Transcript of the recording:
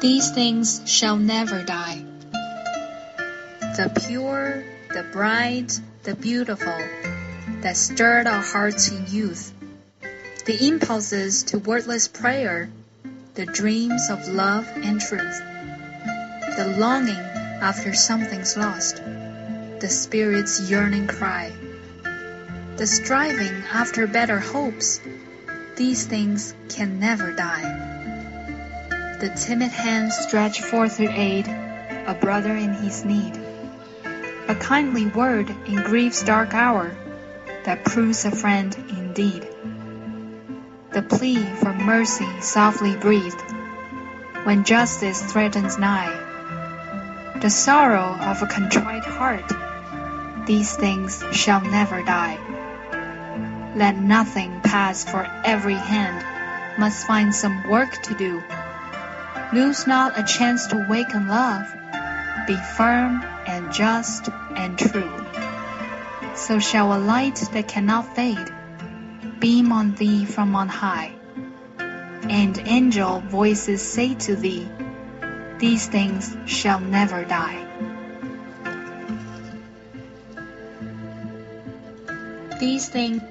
These things shall never die. The pure, the bright, the beautiful, that stirred our hearts in youth, the impulses to wordless prayer, the dreams of love and truth, the longing after something's lost, the spirit's yearning cry, the striving after better hopes, these things can never die. The timid hand stretched forth to aid a brother in his need. A kindly word in grief's dark hour that proves a friend indeed. The plea for mercy softly breathed when justice threatens nigh. The sorrow of a contrite heart, these things shall never die. Let nothing pass, for every hand must find some work to do. Lose not a chance to waken love. Be firm and just and true. So shall a light that cannot fade beam on thee from on high. And angel voices say to thee, These things shall never die. These things